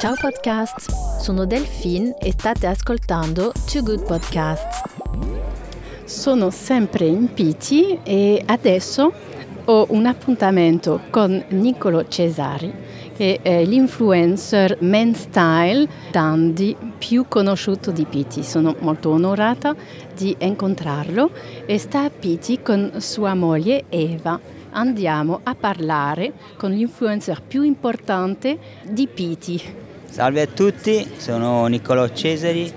Ciao podcast, sono Delphine e state ascoltando Two Good Podcasts. Sono sempre in Piti e adesso ho un appuntamento con Nicolo Cesari, che è l'influencer Men Style Dandy più conosciuto di Piti. Sono molto onorata di incontrarlo e sta a Piti con sua moglie Eva. Andiamo a parlare con l'influencer più importante di Piti. Salve a tutti, sono Niccolò Cesari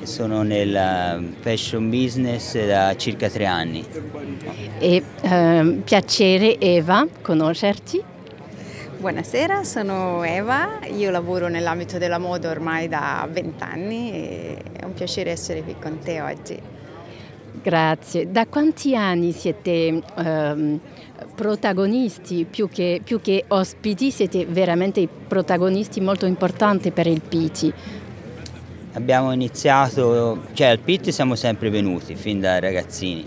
e sono nel eh, fashion business da circa tre anni. E eh, piacere Eva conoscerti. Buonasera, sono Eva, io lavoro nell'ambito della moda ormai da vent'anni e è un piacere essere qui con te oggi. Grazie. Da quanti anni siete ehm, protagonisti più che, più che ospiti? Siete veramente protagonisti molto importanti per il Piti. Abbiamo iniziato, cioè al Pitti siamo sempre venuti fin da ragazzini,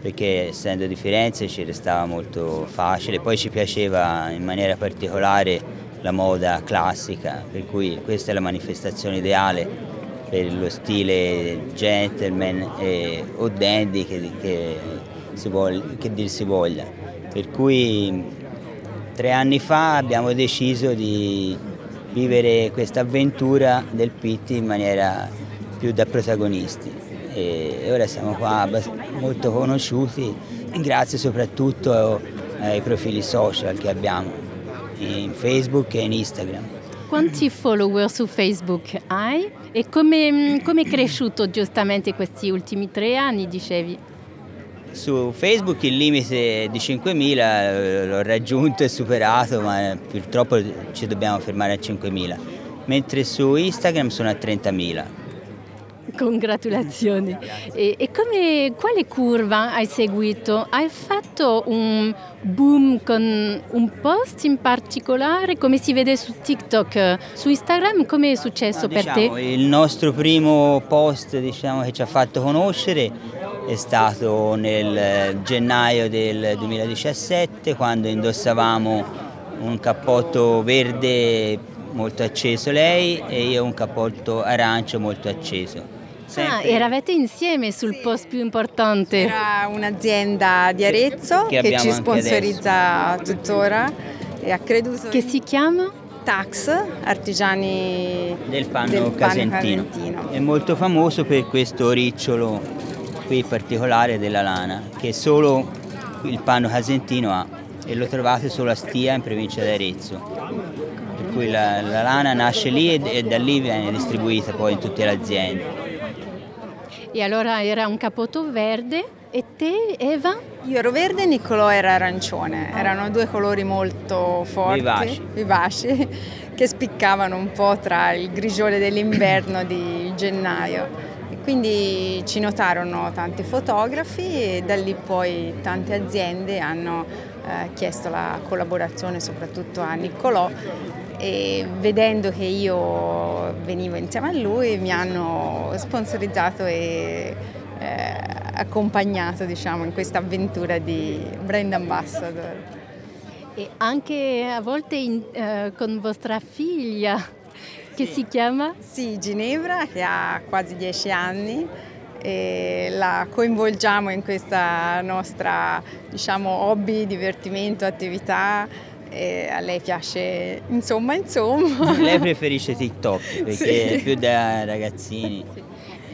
perché essendo di Firenze ci restava molto facile, poi ci piaceva in maniera particolare la moda classica, per cui questa è la manifestazione ideale per lo stile gentleman e, o dandy che, che, si voglia, che dir si voglia. Per cui tre anni fa abbiamo deciso di vivere questa avventura del Pitti in maniera più da protagonisti e ora siamo qua molto conosciuti grazie soprattutto ai profili social che abbiamo in Facebook e in Instagram. Quanti follower su Facebook hai e come, come è cresciuto giustamente questi ultimi tre anni, dicevi? Su Facebook il limite di 5.000 eh, l'ho raggiunto e superato, ma purtroppo ci dobbiamo fermare a 5.000, mentre su Instagram sono a 30.000. Congratulazioni. E, e come, quale curva hai seguito? Hai fatto un boom con un post in particolare, come si vede su TikTok? Su Instagram come è successo per diciamo, te? Il nostro primo post diciamo, che ci ha fatto conoscere è stato nel gennaio del 2017 quando indossavamo un cappotto verde molto acceso lei e io un cappotto arancio molto acceso. Ah, eravate insieme sul post più importante. Era un'azienda di Arezzo che, che ci sponsorizza adesso. tuttora e ha creduto. Che si chiama? Tax, artigiani del panno, del casentino. casentino. È molto famoso per questo ricciolo qui particolare della lana che solo il panno casentino ha e lo trovate solo a Stia in provincia di Arezzo. Per cui la, la lana nasce lì e, e da lì viene distribuita poi in tutte le aziende. E allora era un capotto verde e te Eva? Io ero verde e Niccolò era arancione, erano due colori molto forti, vivaci. vivaci che spiccavano un po' tra il grigiore dell'inverno di gennaio. E quindi ci notarono tanti fotografi e da lì poi tante aziende hanno eh, chiesto la collaborazione soprattutto a Niccolò e vedendo che io venivo insieme a lui mi hanno sponsorizzato e eh, accompagnato diciamo, in questa avventura di brand ambassador. E anche a volte in, eh, con vostra figlia che si chiama? Sì, Ginevra che ha quasi dieci anni e la coinvolgiamo in questa nostra diciamo, hobby, divertimento, attività e a lei piace insomma insomma. Lei preferisce TikTok perché Sì. è più da ragazzini,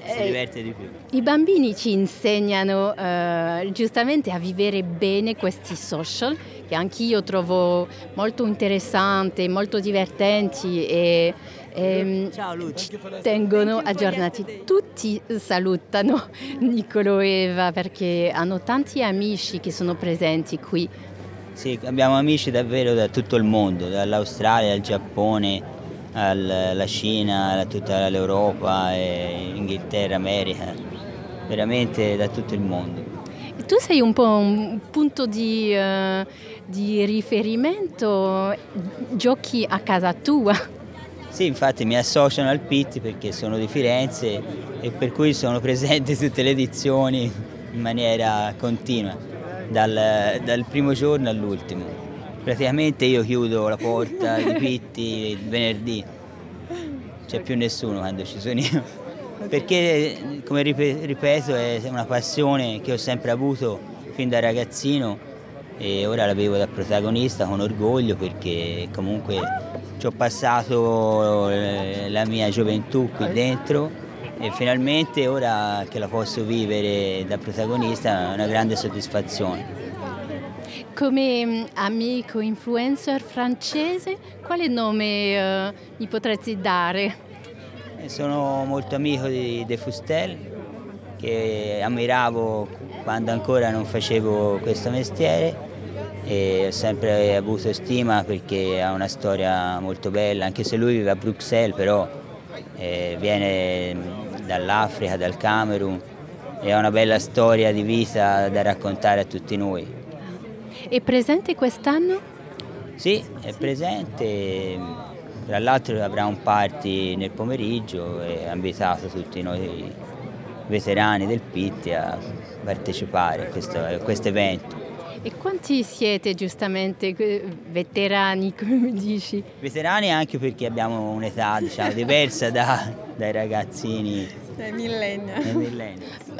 si Eh, diverte di più. I bambini ci insegnano eh, giustamente a vivere bene questi social che anch'io trovo molto interessanti, molto divertenti e, ehm, Ciao Luci. ci tengono aggiornati. Tutti salutano Nicolo e Eva perché hanno tanti amici che sono presenti qui. Sì, abbiamo amici davvero da tutto il mondo, dall'Australia al Giappone, alla Cina, tutta l'Europa, e Inghilterra, America, veramente da tutto il mondo. E tu sei un po' un punto di, eh, di riferimento, giochi a casa tua. Sì, infatti mi associano al PIT perché sono di Firenze e per cui sono presente tutte le edizioni in maniera continua, dal, dal primo giorno all'ultimo. Praticamente io chiudo la porta di Pitti il venerdì c'è più nessuno quando ci sono io. Perché, come ripeto, è una passione che ho sempre avuto fin da ragazzino e ora la vivo da protagonista con orgoglio perché comunque ci ho passato eh, la mia gioventù qui dentro e finalmente ora che la posso vivere da protagonista è una grande soddisfazione. Come mm, amico influencer francese, quale nome uh, mi potresti dare? Eh, sono molto amico di De Fustel, che ammiravo quando ancora non facevo questo mestiere e ho sempre avuto stima perché ha una storia molto bella, anche se lui vive a Bruxelles, però eh, viene dall'Africa, dal Camerun e ha una bella storia di vita da raccontare a tutti noi. È presente quest'anno? Sì, è presente. Tra l'altro avrà un party nel pomeriggio e ha invitato tutti noi veterani del PIT a partecipare a questo, a questo evento. E quanti siete giustamente veterani, come dici? Veterani anche perché abbiamo un'età diciamo, diversa da, dai ragazzini. Dai millennial.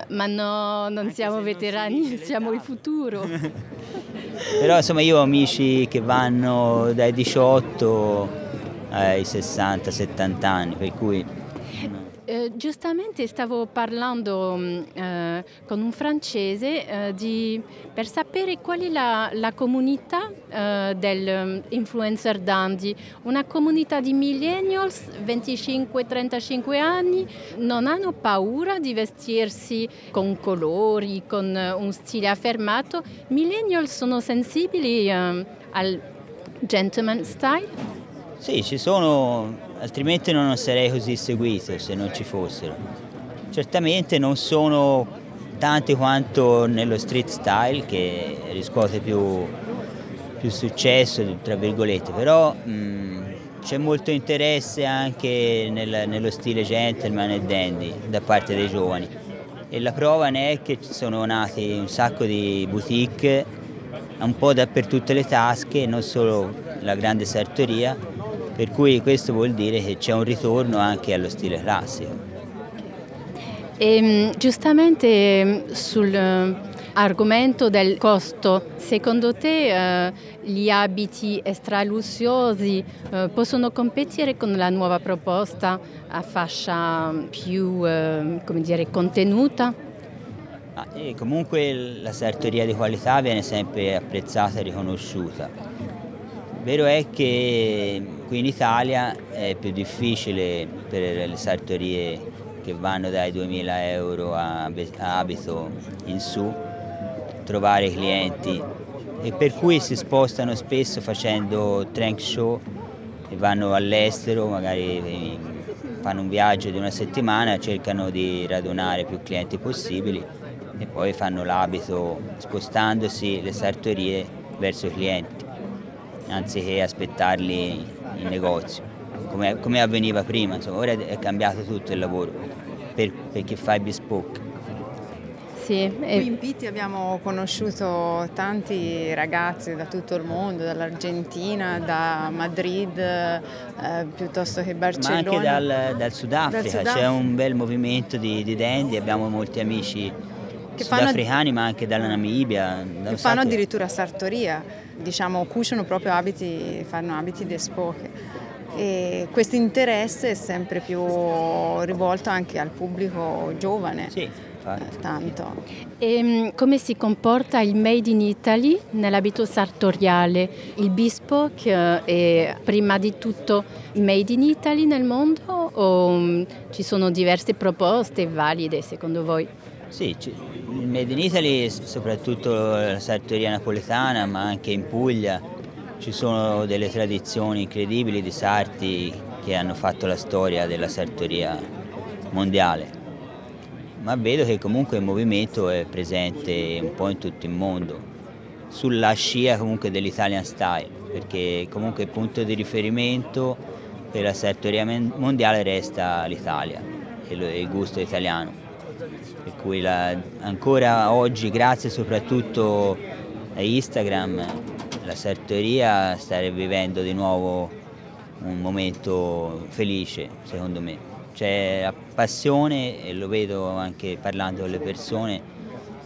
Ma no, non anche siamo veterani, siamo il futuro. Però insomma io ho amici che vanno dai 18 ai 60-70 anni, per cui eh, giustamente stavo parlando mm, eh, con un francese eh, di, per sapere qual è la, la comunità eh, dell'influencer dandy, una comunità di millennials 25-35 anni, non hanno paura di vestirsi con colori, con un stile affermato, millennials sono sensibili eh, al gentleman style? Sì, ci sono, altrimenti non sarei così seguito se non ci fossero. Certamente non sono tanti quanto nello street style che riscuote più, più successo, tra virgolette, però mh, c'è molto interesse anche nel, nello stile gentleman e dandy da parte dei giovani. E la prova ne è che sono nati un sacco di boutique un po' dappertutto le tasche, non solo la grande sartoria, per cui questo vuol dire che c'è un ritorno anche allo stile classico. E, ehm, giustamente ehm, sull'argomento eh, del costo, secondo te eh, gli abiti stralussiosi eh, possono competere con la nuova proposta a fascia più eh, dire, contenuta? Ah, comunque la sartoria di qualità viene sempre apprezzata e riconosciuta Vero è che qui in Italia è più difficile per le sartorie che vanno dai 2000 euro a, abito in su trovare clienti. E per cui si spostano spesso facendo trunk show e vanno all'estero, magari fanno un viaggio di una settimana, cercano di radunare più clienti possibili e poi fanno l'abito spostandosi le sartorie verso i clienti anziché aspettarli in negozio, come, come avveniva prima. Insomma, ora è cambiato tutto il lavoro per, per chi fa i bespoke. Sì, Qui in Pitti abbiamo conosciuto tanti ragazzi da tutto il mondo, dall'Argentina, da Madrid, eh, piuttosto che Barcellona. Ma anche dal, dal Sudafrica, dal Sudafrica. c'è un bel movimento di, di dandy, abbiamo molti amici che sudafricani fanno, ma anche dalla Namibia. Da che fanno addirittura sartoria, diciamo cuciono proprio abiti, fanno abiti d'espoche. E questo interesse è sempre più rivolto anche al pubblico giovane. Sì. Eh, tanto. E, ehm, come si comporta il Made in Italy nell'abito sartoriale? Il bespoke eh, è prima di tutto Made in Italy nel mondo o um, ci sono diverse proposte valide secondo voi? Sì, il Made in Italy, soprattutto la sartoria napoletana, ma anche in Puglia, ci sono delle tradizioni incredibili di sarti che hanno fatto la storia della sartoria mondiale. Ma vedo che comunque il movimento è presente un po' in tutto il mondo, sulla scia comunque dell'Italian style, perché comunque il punto di riferimento per la sartoria mondiale resta l'Italia e il gusto italiano per cui la, ancora oggi grazie soprattutto a Instagram la sartoria sta rivivendo di nuovo un momento felice secondo me. C'è passione e lo vedo anche parlando con le persone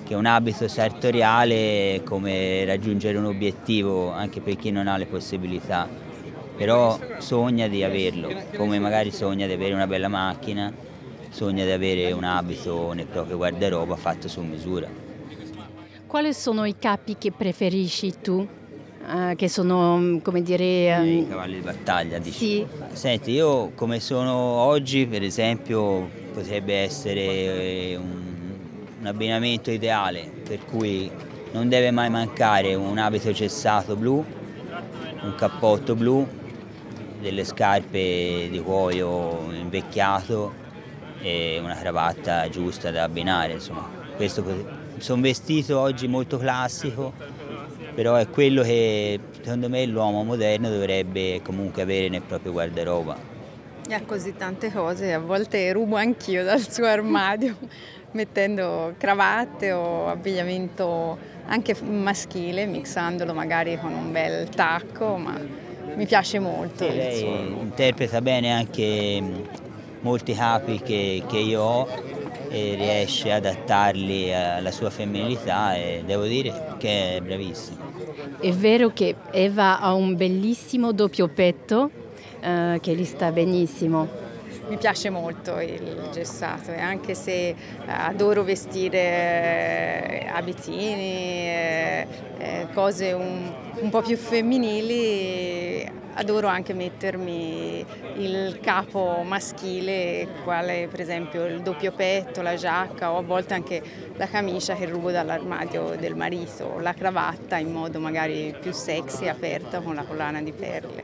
che un abito sartoriale è come raggiungere un obiettivo anche per chi non ha le possibilità, però sogna di averlo, come magari sogna di avere una bella macchina, sogna di avere un abito nel proprio guardaroba fatto su misura. Quali sono i capi che preferisci tu? Uh, che sono, come dire... Um... I cavalli di battaglia, dici? Sì. Senti, io come sono oggi, per esempio, potrebbe essere eh, un, un abbinamento ideale, per cui non deve mai mancare un abito cessato blu, un cappotto blu, delle scarpe di cuoio invecchiato e una cravatta giusta da abbinare. Insomma. Questo, sono vestito oggi molto classico, però è quello che secondo me l'uomo moderno dovrebbe comunque avere nel proprio guardaroba. E ha così tante cose, a volte rubo anch'io dal suo armadio, mettendo cravatte o abbigliamento anche maschile, mixandolo magari con un bel tacco, ma mi piace molto. Sì, lei interpreta bene anche molti capi che, che io ho e riesce ad adattarli alla sua femminilità e devo dire che è bravissima. È vero che Eva ha un bellissimo doppio petto eh, che gli sta benissimo. Mi piace molto il gessato e anche se eh, adoro vestire eh, abitini, eh, cose un, un po' più femminili, adoro anche mettermi il capo maschile, quale per esempio il doppio petto, la giacca o a volte anche la camicia che rubo dall'armadio del marito, la cravatta in modo magari più sexy, aperta con la collana di perle.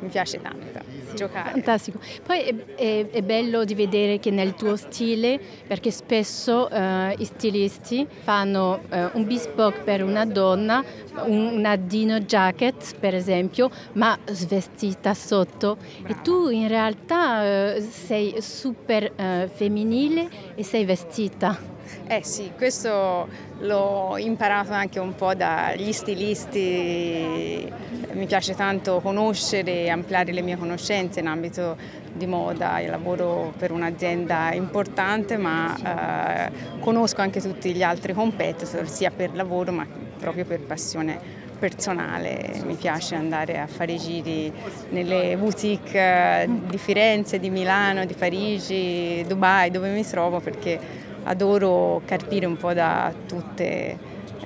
Mi piace tanto giocare. Fantastico. Poi è, è, è, bello di vedere che nel tuo stile, perché spesso uh, i stilisti fanno uh, un bespoke per una donna, un, una dino jacket per esempio, ma svestita sotto. Brava. E tu in realtà uh, sei super femminile e sei vestita. Eh sì, questo l'ho imparato anche un po' dagli stilisti, mi piace tanto conoscere e ampliare le mie conoscenze in ambito di moda, io lavoro per un'azienda importante ma eh, conosco anche tutti gli altri competitor sia per lavoro ma proprio per passione personale, mi piace andare a fare giri nelle boutique di Firenze, di Milano, di Parigi, Dubai, dove mi trovo perché adoro carpire un po' da tutte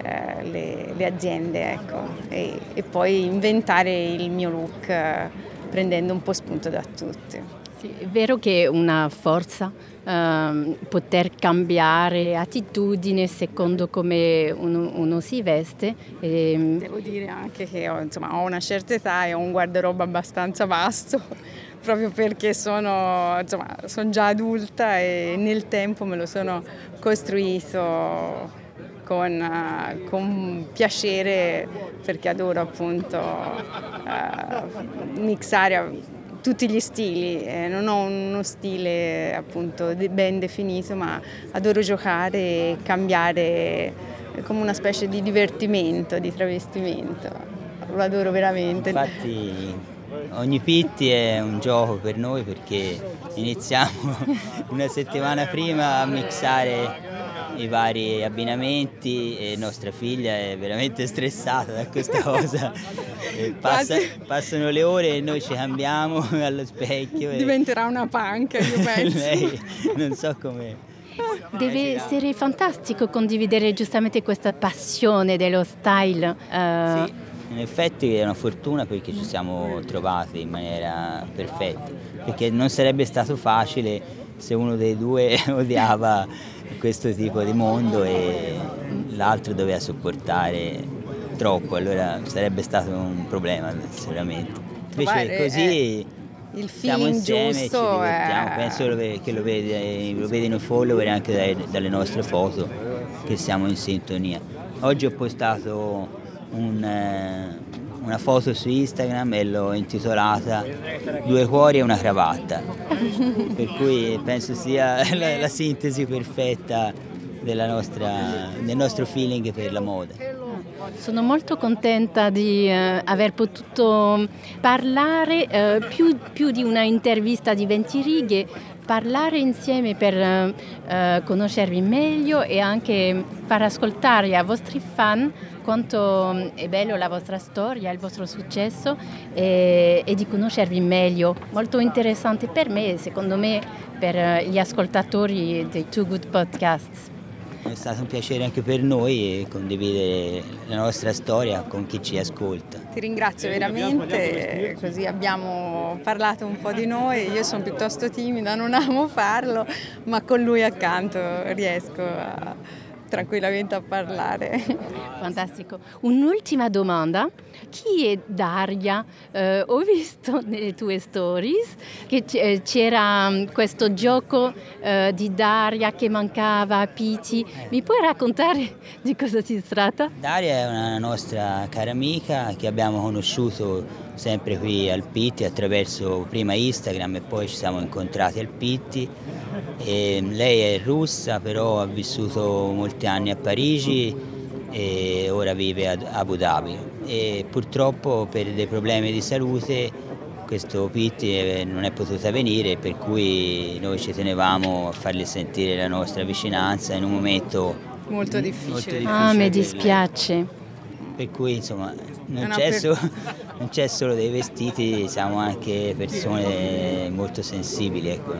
eh, le, le, aziende ecco, e, e, poi inventare il mio look eh, prendendo un po' spunto da tutti. Sì, è vero che è una forza um, poter cambiare attitudine secondo come uno, uno si veste. E... Devo dire anche che ho, insomma, ho una certa età e ho un guardaroba abbastanza vasto proprio perché sono, insomma, sono già adulta e nel tempo me lo sono costruito con, uh, con, piacere perché adoro appunto uh, mixare tutti gli stili, eh, non ho uno stile appunto ben definito ma adoro giocare e cambiare come una specie di divertimento, di travestimento, lo adoro veramente. Infatti Ogni pitti è un gioco per noi perché iniziamo una settimana prima a mixare i vari abbinamenti e nostra figlia è veramente stressata da questa cosa. Passa, passano le ore e noi ci cambiamo allo specchio. Diventerà una punk, io penso. Lei non so come. Deve essere fantastico condividere giustamente questa passione dello style. Uh, sì in effetti è una fortuna perché ci siamo trovati in maniera perfetta, perché non sarebbe stato facile se uno dei due odiava questo tipo di mondo e l'altro doveva sopportare troppo, allora sarebbe stato un problema sicuramente. Invece così il siamo insieme ci divertiamo, è... penso che lo, vede, lo vedino i follower anche dalle nostre foto che siamo in sintonia. Oggi ho postato un, eh, una foto su Instagram e l'ho intitolata Due cuori e una cravatta, per cui penso sia la, la sintesi perfetta nostra, del nostro feeling per la moda. Sono molto contenta di eh, aver potuto parlare eh, più, più, di una intervista di 20 righe, parlare insieme per eh, eh, conoscervi meglio e anche far ascoltare ai vostri fan quanto mm, è bello la vostra storia, il vostro successo e, e di conoscervi meglio. Molto interessante per me e secondo me per eh, gli ascoltatori dei Two Good Podcasts. È stato un piacere anche per noi condividere la nostra storia con chi ci ascolta. Ti ringrazio veramente, così abbiamo parlato un po' di noi, io sono piuttosto timida, non amo farlo, ma con lui accanto riesco a tranquillamente a parlare. Fantastico. Un'ultima domanda. Chi è Daria? Eh, ho visto nelle tue stories che eh, c'era mm, questo gioco eh, di Daria che mancava a Piti. Mi puoi raccontare di cosa si tratta? Daria è una nostra cara amica che abbiamo conosciuto sempre qui al Pitti attraverso prima Instagram e poi ci siamo incontrati al Pitti. E lei è russa però ha vissuto molti anni a Parigi e ora vive ad Abu Dhabi e purtroppo per dei problemi di salute questo Pitti eh, non è potuta venire per cui noi ci tenevamo a farle sentire la nostra vicinanza in un momento molto difficile. Molto difficile ah, mi dispiace. Per cui insomma non c'è, solo, non c'è, solo, dei vestiti, siamo anche persone molto sensibili. Ecco.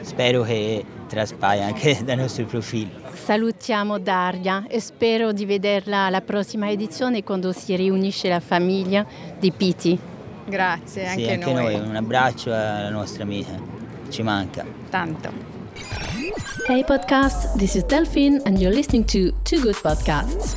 Spero che traspaia anche dai nostri profili. Salutiamo Daria e spero di vederla alla prossima edizione quando si riunisce la famiglia di Piti. Grazie, anche, sì, anche noi. noi. Un abbraccio alla nostra amica, ci manca. Tanto. Hey podcast, this is Delphine and you're listening to Two Good Podcasts.